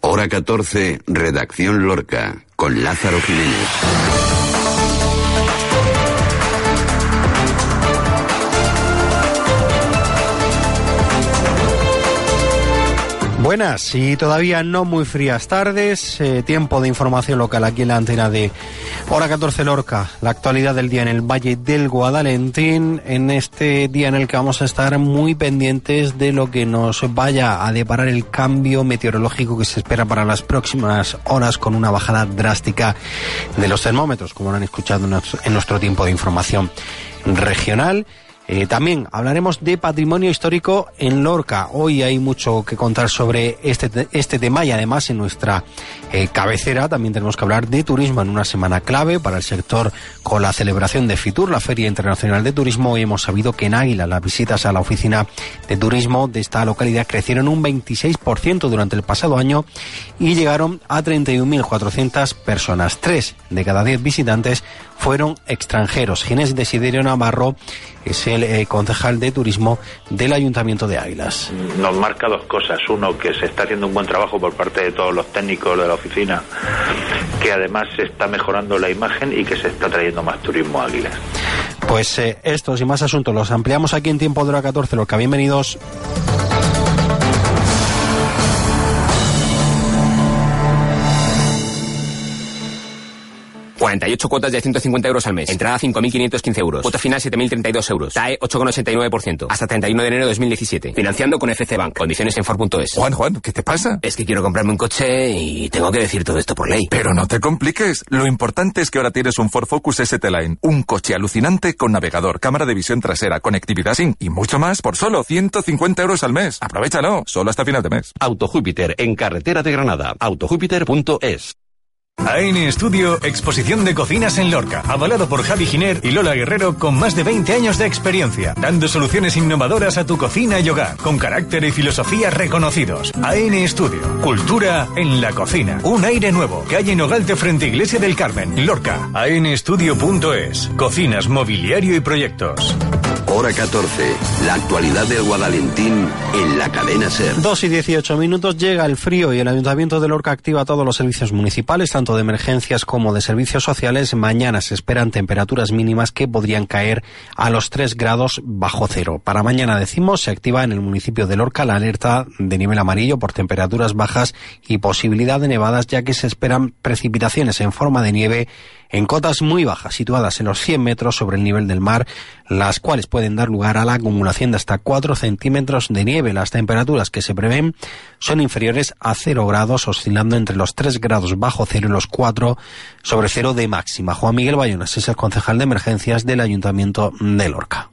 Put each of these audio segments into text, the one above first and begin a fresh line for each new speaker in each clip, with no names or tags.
Hora 14, Redacción Lorca, con Lázaro Jiménez.
Buenas y todavía no muy frías tardes, eh, tiempo de información local aquí en la antena de Hora 14 Lorca, la actualidad del día en el Valle del Guadalentín, en este día en el que vamos a estar muy pendientes de lo que nos vaya a deparar el cambio meteorológico que se espera para las próximas horas con una bajada drástica de los termómetros, como lo han escuchado en nuestro tiempo de información regional. Eh, también hablaremos de patrimonio histórico en Lorca. Hoy hay mucho que contar sobre este, este tema y además en nuestra eh, cabecera también tenemos que hablar de turismo en una semana clave para el sector con la celebración de FITUR, la Feria Internacional de Turismo. Hoy hemos sabido que en Águila las visitas a la oficina de turismo de esta localidad crecieron un 26% durante el pasado año y llegaron a 31.400 personas. Tres de cada diez visitantes fueron extranjeros. Ginés Desiderio Navarro es el eh, concejal de turismo del Ayuntamiento de Águilas.
Nos marca dos cosas. Uno, que se está haciendo un buen trabajo por parte de todos los técnicos de la oficina, que además se está mejorando la imagen y que se está trayendo más turismo a Águilas.
Pues eh, estos y más asuntos los ampliamos aquí en tiempo de hora 14. Los que bienvenidos.
48 cuotas de 150 euros al mes. Entrada 5.515 euros. Cuota final 7.032 euros. TAE 8,89%. Hasta 31 de enero de 2017. Financiando con FC Bank. Condiciones en Ford.es.
Juan, Juan, ¿qué te pasa?
Es que quiero comprarme un coche y tengo que decir todo esto por ley.
Pero no te compliques. Lo importante es que ahora tienes un Ford Focus ST-Line. Un coche alucinante con navegador, cámara de visión trasera, conectividad SIM y mucho más por solo 150 euros al mes. Aprovechalo. Solo hasta final de mes.
Auto Júpiter en carretera de Granada. Autojúpiter.es.
AN Studio, exposición de cocinas en Lorca, avalado por Javi Giner y Lola Guerrero con más de 20 años de experiencia, dando soluciones innovadoras a tu cocina y hogar, con carácter y filosofía reconocidos. AN Studio, cultura en la cocina, un aire nuevo, calle Nogalte frente a Iglesia del Carmen, Lorca, anstudio.es, cocinas, mobiliario y proyectos.
Hora 14, la actualidad del Guadalentín en la cadena SER.
2 y 18 minutos llega el frío y el Ayuntamiento de Lorca activa todos los servicios municipales, tanto de emergencias como de servicios sociales. Mañana se esperan temperaturas mínimas que podrían caer a los 3 grados bajo cero. Para mañana, decimos, se activa en el municipio de Lorca la alerta de nivel amarillo por temperaturas bajas y posibilidad de nevadas, ya que se esperan precipitaciones en forma de nieve en cotas muy bajas, situadas en los 100 metros sobre el nivel del mar, las cuales pueden dar lugar a la acumulación de hasta 4 centímetros de nieve. Las temperaturas que se prevén son inferiores a 0 grados, oscilando entre los 3 grados bajo cero y los 4 sobre cero de máxima. Juan Miguel Bayonas es el concejal de emergencias del Ayuntamiento de Lorca.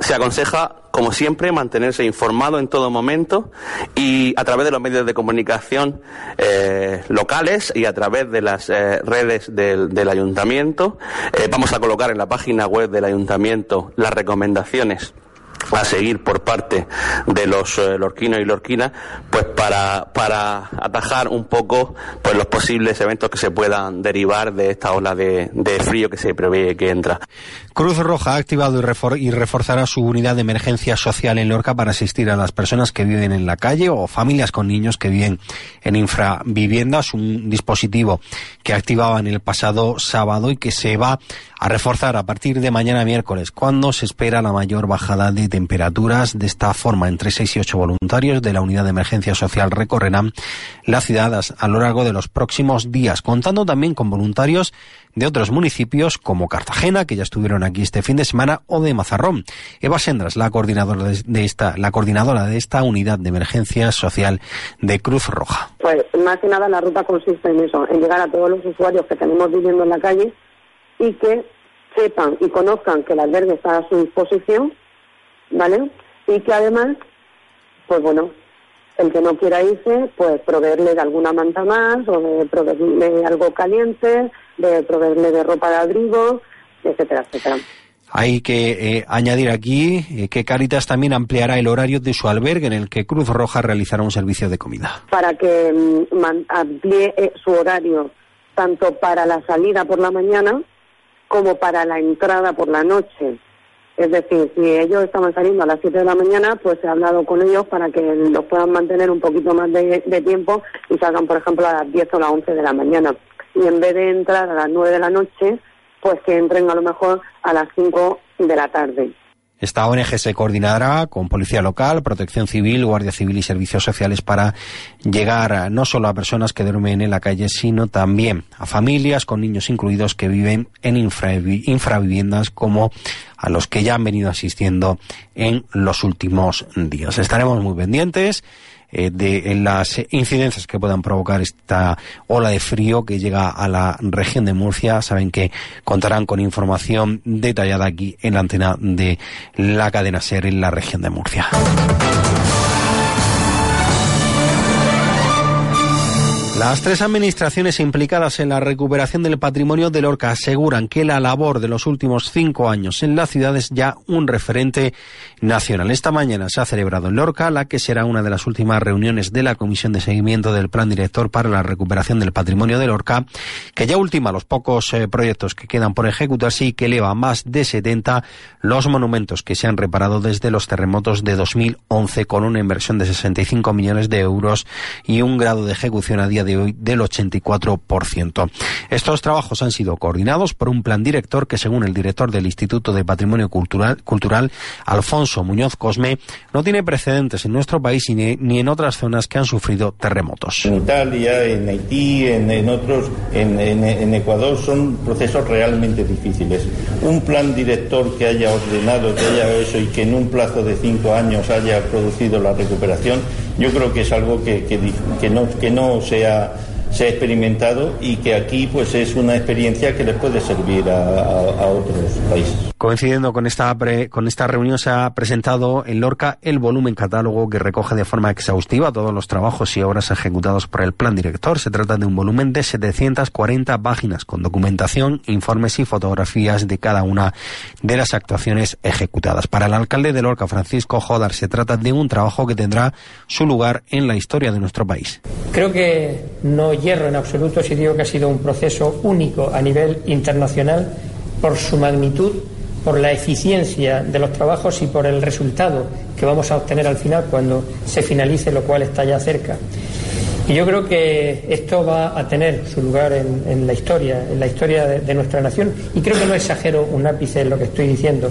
Se aconseja como siempre, mantenerse informado en todo momento y a través de los medios de comunicación eh, locales y a través de las eh, redes del, del ayuntamiento. Eh, vamos a colocar en la página web del ayuntamiento las recomendaciones a seguir por parte de los eh, lorquinos y lorquinas, pues para, para atajar un poco pues los posibles eventos que se puedan derivar de esta ola de, de frío que se prevé que entra.
Cruz Roja ha activado y, refor y, reforzará su unidad de emergencia social en Lorca para asistir a las personas que viven en la calle o familias con niños que viven en infraviviendas, un dispositivo que activaban el pasado sábado y que se va a reforzar a partir de mañana miércoles, cuando se espera la mayor bajada de temperaturas. De esta forma, entre 6 y 8 voluntarios de la unidad de emergencia social recorrerán la ciudad a lo largo de los próximos días, contando también con voluntarios de otros municipios como Cartagena, que ya estuvieron aquí este fin de semana, o de Mazarrón. Eva Sendras, la coordinadora de esta, la coordinadora de esta unidad de emergencia social de Cruz Roja.
Pues más que nada la ruta consiste en eso, en llegar a todos los usuarios que tenemos viviendo en la calle y que sepan y conozcan que el albergue está a su disposición, ¿vale? Y que además, pues bueno, el que no quiera irse, pues proveerle de alguna manta más o de proveerle de algo caliente, de proveerle de ropa de abrigo, etcétera, etcétera.
Hay que eh, añadir aquí eh, que Caritas también ampliará el horario de su albergue en el que Cruz Roja realizará un servicio de comida.
Para que mm, amplíe eh, su horario tanto para la salida por la mañana como para la entrada por la noche. Es decir, si ellos estaban saliendo a las 7 de la mañana, pues he hablado con ellos para que los puedan mantener un poquito más de, tiempo y salgan, por ejemplo, a las 10 o las 11 de la mañana. Y en vez de entrar a las 9 de la noche, pues que entren a lo mejor a las 5 de la tarde.
Esta ONG se coordinará con Policía Local, Protección Civil, Guardia Civil y Servicios Sociales para llegar no solo a personas que duermen en la calle, sino también a familias con niños incluidos que viven en infraviviendas como a los que ya han venido asistiendo en los últimos días. Estaremos muy pendientes eh, de las incidencias que puedan provocar esta ola de frío que llega a la región de Murcia. Saben que contarán con información detallada aquí en la antena de la cadena SER en la región de Murcia. Las tres administraciones implicadas en la recuperación del patrimonio de Lorca aseguran que la labor de los últimos cinco años en la ciudad es ya un referente nacional. Esta mañana se ha celebrado en Lorca la que será una de las últimas reuniones de la Comisión de Seguimiento del Plan Director para la Recuperación del Patrimonio de Lorca, que ya ultima los pocos eh, proyectos que quedan por ejecutarse y que eleva más de 70 los monumentos que se han reparado desde los terremotos de 2011 con una inversión de 65 millones de euros y un grado de ejecución a día de del 84%. Estos trabajos han sido coordinados por un plan director que, según el director del Instituto de Patrimonio Cultural, Cultural Alfonso Muñoz Cosme, no tiene precedentes en nuestro país ni, en otras zonas que han sufrido terremotos.
En Italia, en Haití, en, otros, en, Ecuador, son procesos realmente difíciles. Un plan director que haya ordenado, que haya eso y que en un plazo de cinco años haya producido la recuperación, yo creo que es algo que no sea se ha experimentado y que aquí pues es una experiencia que les puede servir a, otros países.
Coincidiendo con esta, con esta reunión se ha presentado en Lorca el volumen catálogo que recoge de forma exhaustiva todos los trabajos y obras ejecutados por el plan director. Se trata de un volumen de 740 páginas con documentación, informes y fotografías de cada una de las actuaciones ejecutadas. Para el alcalde de Lorca, Francisco Jodar, se trata de un trabajo que tendrá su lugar en la historia de nuestro país.
Creo que no hierro en absoluto si digo que ha sido un proceso único a nivel internacional por su magnitud, por la eficiencia de los trabajos y por el resultado que vamos a obtener al final cuando se finalice, lo cual está ya cerca. Y yo creo que esto va a tener su lugar en, la historia, en la historia de, nuestra nación. Y creo que no exagero un ápice en lo que estoy diciendo.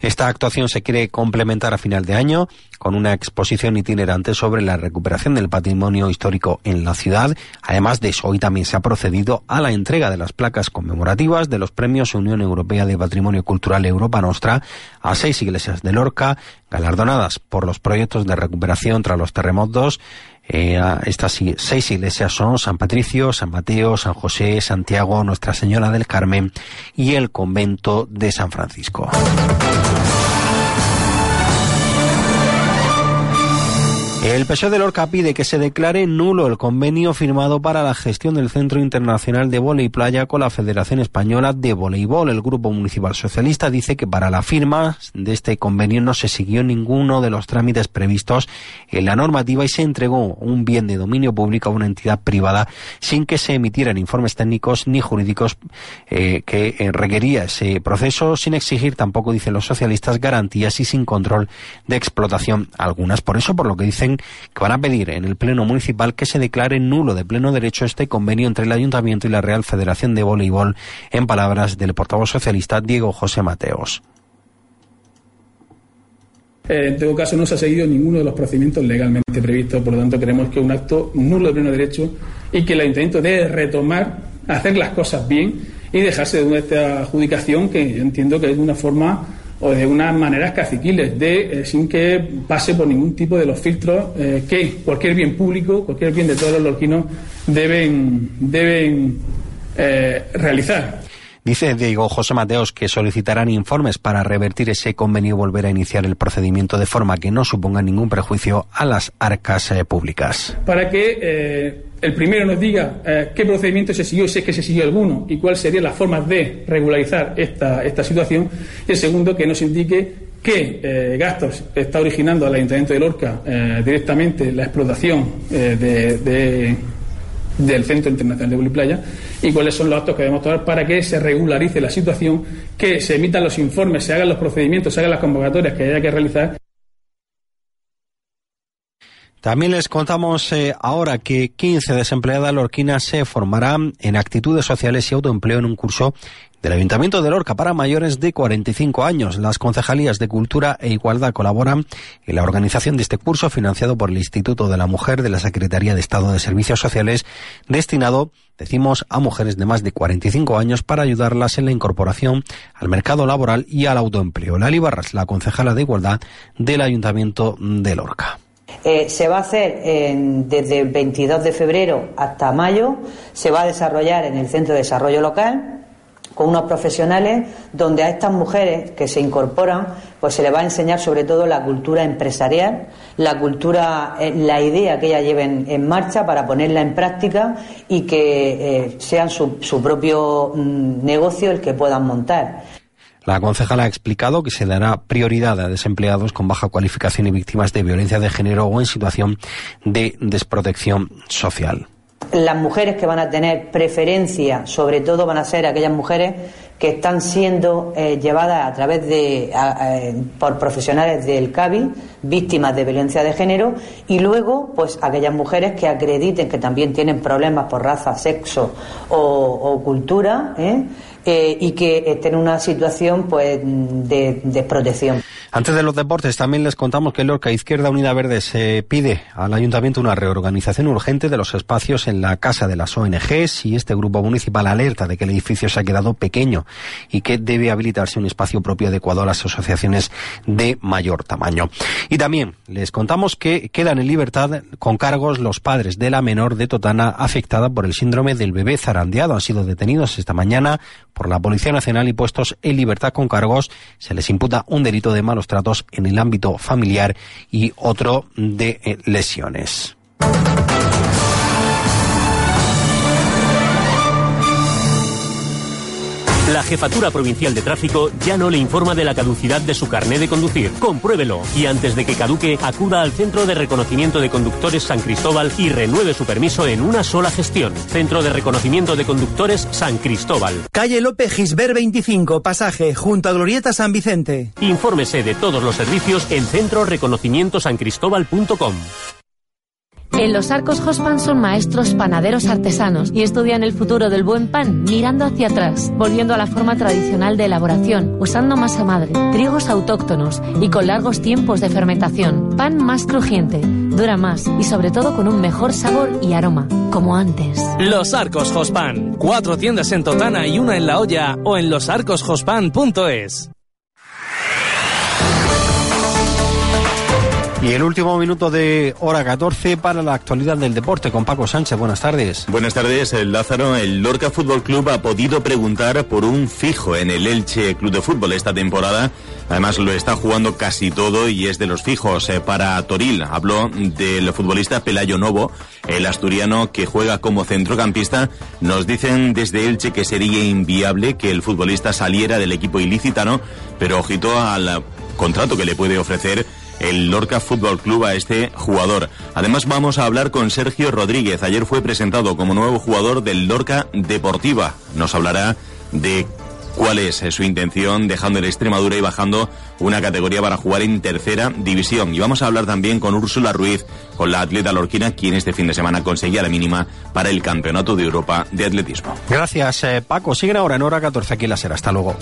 Esta actuación se quiere complementar a final de año con una exposición itinerante sobre la recuperación del patrimonio histórico en la ciudad. Además de eso, hoy también se ha procedido a la entrega de las placas conmemorativas de los premios Unión Europea de Patrimonio Cultural Europa Nostra a seis iglesias de Lorca, galardonadas por los proyectos de recuperación tras los terremotos eh, estas seis iglesias son San Patricio, San Mateo, San José, Santiago, Nuestra Señora del Carmen y el convento de San Francisco. El PSOE de Lorca pide que se declare nulo el convenio firmado para la gestión del Centro Internacional de Voley Playa con la Federación Española de Voleibol. El Grupo Municipal Socialista dice que para la firma de este convenio no se siguió ninguno de los trámites previstos en la normativa y se entregó un bien de dominio público a una entidad privada sin que se emitieran informes técnicos ni jurídicos eh, que eh, requería ese proceso, sin exigir tampoco, dicen los socialistas, garantías y sin control de explotación algunas. Por eso, por lo que dicen que van a pedir en el Pleno Municipal que se declare nulo de pleno derecho este convenio entre el Ayuntamiento y la Real Federación de Voleibol, en palabras del portavoz socialista Diego José Mateos.
Eh, en todo caso, no se ha seguido ninguno de los procedimientos legalmente previstos, por lo tanto, creemos que es un acto nulo de pleno derecho y que el Ayuntamiento debe retomar, hacer las cosas bien y dejarse de esta adjudicación que yo entiendo que es una forma o de unas maneras caciquiles, de, eh, sin que pase por ningún tipo de los filtros eh, que cualquier bien público, cualquier bien de todos los lorquinos deben, deben eh, realizar.
Dice Diego José Mateos que solicitarán informes para revertir ese convenio y volver a iniciar el procedimiento de forma que no suponga ningún prejuicio a las arcas eh, públicas.
Para que eh, el primero nos diga eh, qué procedimiento se siguió, si es que se siguió alguno, y cuál sería la forma de regularizar esta, esta situación. Y el segundo, que nos indique qué gastos está originando al Ayuntamiento de Lorca directamente la explotación de, del Centro Internacional de Playa y cuáles son los actos que debemos tomar para que se regularice la situación, que se emitan los informes, se hagan los procedimientos, se hagan las convocatorias que haya que realizar.
También les contamos eh, ahora que 15 desempleadas lorquinas se formarán en actitudes sociales y autoempleo en un curso del Ayuntamiento de Lorca para mayores de 45 años. Las concejalías de Cultura e Igualdad colaboran en la organización de este curso financiado por el Instituto de la Mujer de la Secretaría de Estado de Servicios Sociales destinado, decimos, a mujeres de más de 45 años para ayudarlas en la incorporación al mercado laboral y al autoempleo. Lali Barras, la concejala de Igualdad del Ayuntamiento de Lorca.
Eh, se va a hacer desde el 22 de febrero hasta mayo, se va a desarrollar en el Centro de Desarrollo Local con unos profesionales donde a estas mujeres que se incorporan pues se les va a enseñar sobre todo la cultura empresarial, la cultura, eh, la idea que ellas lleven en marcha para ponerla en práctica y que eh, sean su, propio mm, negocio el que puedan montar.
La concejala ha explicado que se dará prioridad a desempleados con baja cualificación y víctimas de violencia de género o en situación de desprotección social.
Las mujeres que van a tener preferencia, sobre todo, van a ser aquellas mujeres que están siendo eh, llevadas a través de a, por profesionales del CABI, víctimas de violencia de género, y luego, pues aquellas mujeres que acrediten que también tienen problemas por raza, sexo o, o cultura, ¿eh? Eh, y que estén en una situación pues de desprotección.
Antes de los deportes, también les contamos que Lorca Izquierda Unida Verde se pide al ayuntamiento una reorganización urgente de los espacios en la casa de las ONGs y este grupo municipal alerta de que el edificio se ha quedado pequeño y que debe habilitarse un espacio propio adecuado a las asociaciones de mayor tamaño. Y también les contamos que quedan en libertad con cargos los padres de la menor de Totana afectada por el síndrome del bebé zarandeado. Han sido detenidos esta mañana por la Policía Nacional y puestos en libertad con cargos. Se les imputa un delito de malos tratos en el ámbito familiar y otro de eh, lesiones.
La Jefatura Provincial de Tráfico ya no le informa de la caducidad de su carné de conducir. Compruébelo y antes de que caduque, acuda al Centro de Reconocimiento de Conductores San Cristóbal y renueve su permiso en una sola gestión. Centro de Reconocimiento de Conductores San Cristóbal.
Calle Lope Gisbert 25, pasaje, junto a Glorieta San Vicente.
Infórmese de todos los servicios en centroreconocimientosancristóbal.com.
En los Arcos Hospan son maestros panaderos artesanos y estudian el futuro del buen pan mirando hacia atrás, volviendo a la forma tradicional de elaboración, usando masa madre, trigos autóctonos y con largos tiempos de fermentación. Pan más crujiente, dura más y sobre todo con un mejor sabor y aroma, como antes.
Los Arcos Hospan, cuatro tiendas en Totana y una en La Hoya o en losarcoshospan.es.
Y el último minuto de hora 14 para la actualidad del deporte con Paco Sánchez. Buenas tardes.
Buenas tardes, el Lázaro. El Lorca Fútbol Club ha podido preguntar por un fijo en el Elche Club de Fútbol esta temporada. Además lo está jugando casi todo y es de los fijos eh, para Toril. Habló del futbolista Pelayo Novo, el asturiano que juega como centrocampista. Nos dicen desde Elche que sería inviable que el futbolista saliera del equipo ilicitano, pero ojito al contrato que le puede ofrecer el Lorca Fútbol Club a este jugador. Además vamos a hablar con Sergio Rodríguez. Ayer fue presentado como nuevo jugador del Lorca Deportiva. Nos hablará de cuál es su intención dejando el Extremadura y bajando una categoría para jugar en tercera división. Y vamos a hablar también con Úrsula Ruiz, con la atleta lorquina, quien este fin de semana conseguía la mínima para el Campeonato de Europa de Atletismo.
Gracias, eh, Paco. Siguen ahora en hora 14 aquí en la Sera. Hasta luego.